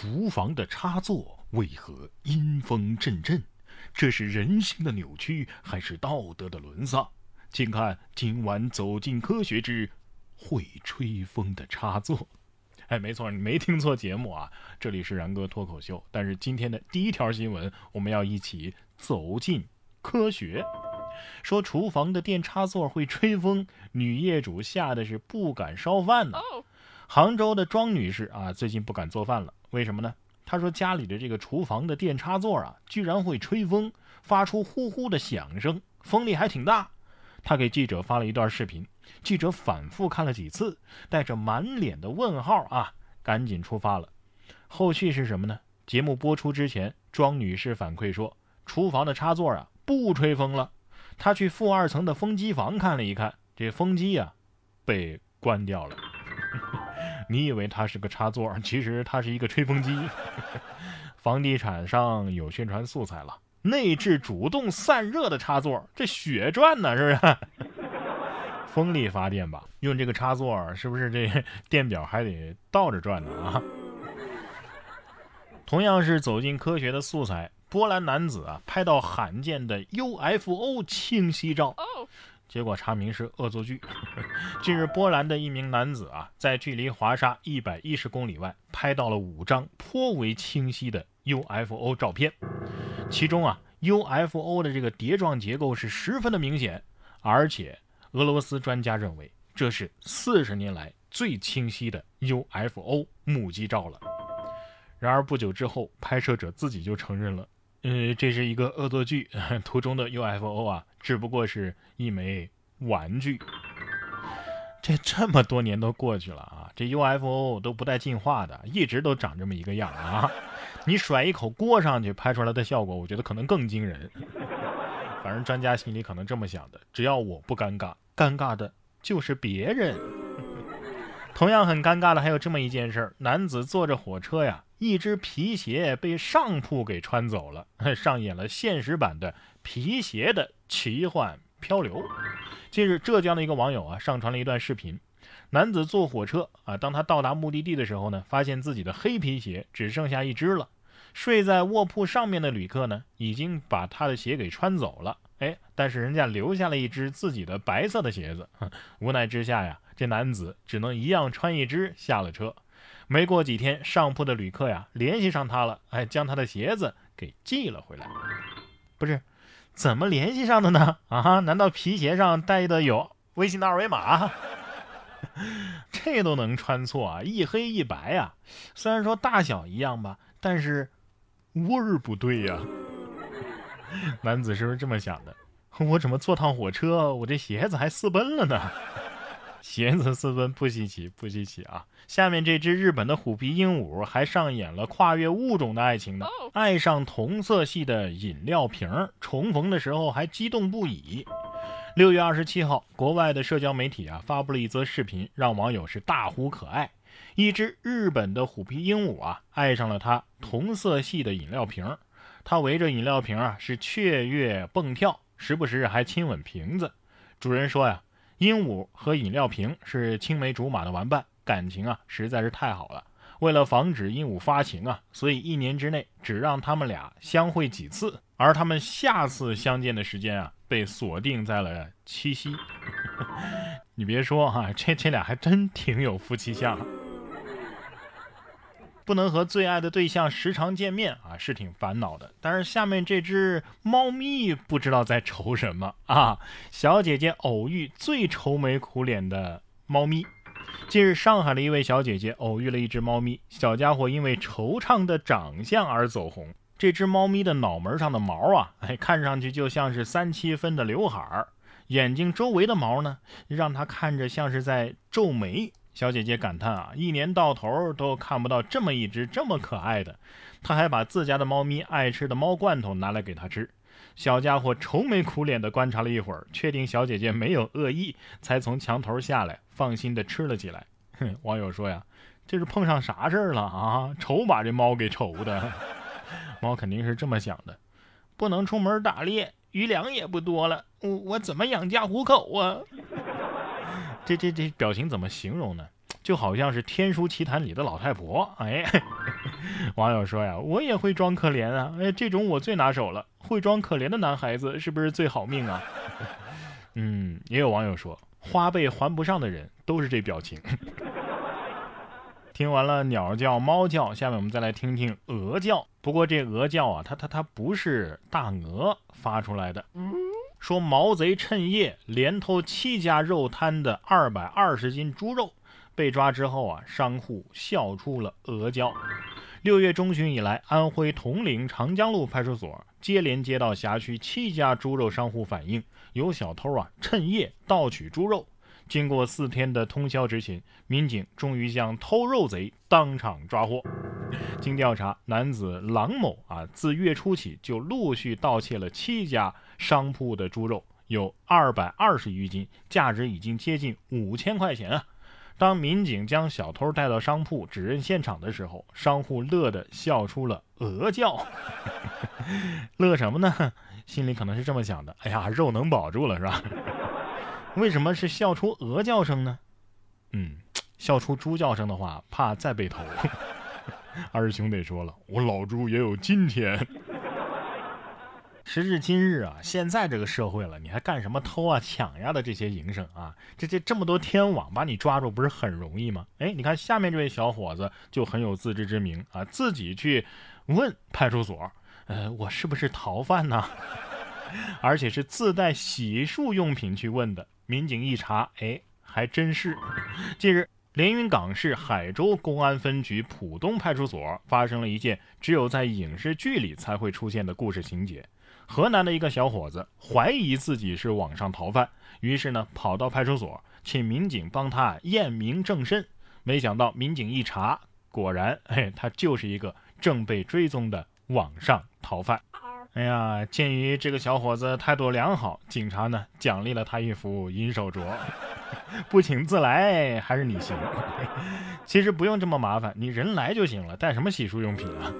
厨房的插座为何阴风阵阵？这是人性的扭曲，还是道德的沦丧？请看今晚走进科学之会吹风的插座。哎，没错，你没听错节目啊，这里是然哥脱口秀。但是今天的第一条新闻，我们要一起走进科学。说厨房的电插座会吹风，女业主吓得是不敢烧饭呢。杭州的庄女士啊，最近不敢做饭了。为什么呢？他说家里的这个厨房的电插座啊，居然会吹风，发出呼呼的响声，风力还挺大。他给记者发了一段视频，记者反复看了几次，带着满脸的问号啊，赶紧出发了。后续是什么呢？节目播出之前，庄女士反馈说，厨房的插座啊不吹风了。她去负二层的风机房看了一看，这风机呀被关掉了。你以为它是个插座，其实它是一个吹风机。房地产上有宣传素材了，内置主动散热的插座，这血赚呢，是不是？风力发电吧，用这个插座，是不是这电表还得倒着转呢啊？同样是走进科学的素材，波兰男子啊拍到罕见的 UFO 清晰照。结果查明是恶作剧。近日，波兰的一名男子啊，在距离华沙一百一十公里外拍到了五张颇为清晰的 UFO 照片，其中啊，UFO 的这个碟状结构是十分的明显，而且俄罗斯专家认为这是四十年来最清晰的 UFO 目击照了。然而不久之后，拍摄者自己就承认了。呃，这是一个恶作剧，图中的 UFO 啊，只不过是一枚玩具。这这么多年都过去了啊，这 UFO 都不带进化的，一直都长这么一个样啊。你甩一口锅上去，拍出来的效果，我觉得可能更惊人。反正专家心里可能这么想的：只要我不尴尬，尴尬的就是别人。同样很尴尬的还有这么一件事儿：男子坐着火车呀。一只皮鞋被上铺给穿走了，上演了现实版的皮鞋的奇幻漂流。近日，浙江的一个网友啊上传了一段视频，男子坐火车啊，当他到达目的地的时候呢，发现自己的黑皮鞋只剩下一只了。睡在卧铺上面的旅客呢，已经把他的鞋给穿走了，哎，但是人家留下了一只自己的白色的鞋子。无奈之下呀，这男子只能一样穿一只下了车。没过几天，上铺的旅客呀联系上他了，哎，将他的鞋子给寄了回来。不是，怎么联系上的呢？啊，难道皮鞋上带的有微信的二维码？这都能穿错啊？一黑一白呀，虽然说大小一样吧，但是味儿不对呀。男子是不是这么想的？我怎么坐趟火车，我这鞋子还私奔了呢？鞋子私奔不稀奇，不稀奇啊！下面这只日本的虎皮鹦鹉还上演了跨越物种的爱情呢，爱上同色系的饮料瓶，重逢的时候还激动不已。六月二十七号，国外的社交媒体啊发布了一则视频，让网友是大呼可爱。一只日本的虎皮鹦鹉啊，爱上了它同色系的饮料瓶，它围着饮料瓶啊是雀跃蹦跳，时不时还亲吻瓶子。主人说呀。鹦鹉和饮料瓶是青梅竹马的玩伴，感情啊实在是太好了。为了防止鹦鹉发情啊，所以一年之内只让他们俩相会几次，而他们下次相见的时间啊被锁定在了七夕。你别说哈，这这俩还真挺有夫妻相。不能和最爱的对象时常见面啊，是挺烦恼的。但是下面这只猫咪不知道在愁什么啊！小姐姐偶遇最愁眉苦脸的猫咪。近日，上海的一位小姐姐偶遇了一只猫咪，小家伙因为惆怅的长相而走红。这只猫咪的脑门上的毛啊，哎，看上去就像是三七分的刘海儿，眼睛周围的毛呢，让它看着像是在皱眉。小姐姐感叹啊，一年到头都看不到这么一只这么可爱的。她还把自家的猫咪爱吃的猫罐头拿来给它吃。小家伙愁眉苦脸地观察了一会儿，确定小姐姐没有恶意，才从墙头下来，放心地吃了起来。哼，网友说呀，这是碰上啥事儿了啊？愁把这猫给愁的。猫肯定是这么想的，不能出门打猎，余粮也不多了，我我怎么养家糊口啊？这这这表情怎么形容呢？就好像是《天书奇谭》里的老太婆。哎，网友说呀，我也会装可怜啊，哎，这种我最拿手了。会装可怜的男孩子是不是最好命啊？嗯，也有网友说，花呗还不上的人都是这表情。听完了鸟叫、猫叫，下面我们再来听听鹅叫。不过这鹅叫啊，它它它不是大鹅发出来的。说毛贼趁夜连偷七家肉摊的二百二十斤猪肉，被抓之后啊，商户笑出了鹅叫。六月中旬以来，安徽铜陵长江路派出所接连接到辖区七家猪肉商户反映，有小偷啊趁夜盗取猪肉。经过四天的通宵执勤，民警终于将偷肉贼当场抓获。经调查，男子郎某啊，自月初起就陆续盗窃了七家商铺的猪肉，有二百二十余斤，价值已经接近五千块钱啊！当民警将小偷带到商铺指认现场的时候，商户乐得笑出了鹅叫。乐什么呢？心里可能是这么想的：哎呀，肉能保住了是吧？为什么是笑出鹅叫声呢？嗯，笑出猪叫声的话，怕再被偷。二兄弟说了，我老朱也有今天。时至今日啊，现在这个社会了，你还干什么偷啊、抢呀的这些营生啊？这这这么多天网把你抓住，不是很容易吗？哎，你看下面这位小伙子就很有自知之明啊，自己去问派出所，呃，我是不是逃犯呢？而且是自带洗漱用品去问的。民警一查，哎，还真是。近日，连云港市海州公安分局浦东派出所发生了一件只有在影视剧里才会出现的故事情节。河南的一个小伙子怀疑自己是网上逃犯，于是呢，跑到派出所请民警帮他验明正身。没想到民警一查，果然，嘿，他就是一个正被追踪的网上逃犯。哎呀，鉴于这个小伙子态度良好，警察呢奖励了他一副银手镯。不请自来还是你行。其实不用这么麻烦，你人来就行了，带什么洗漱用品啊？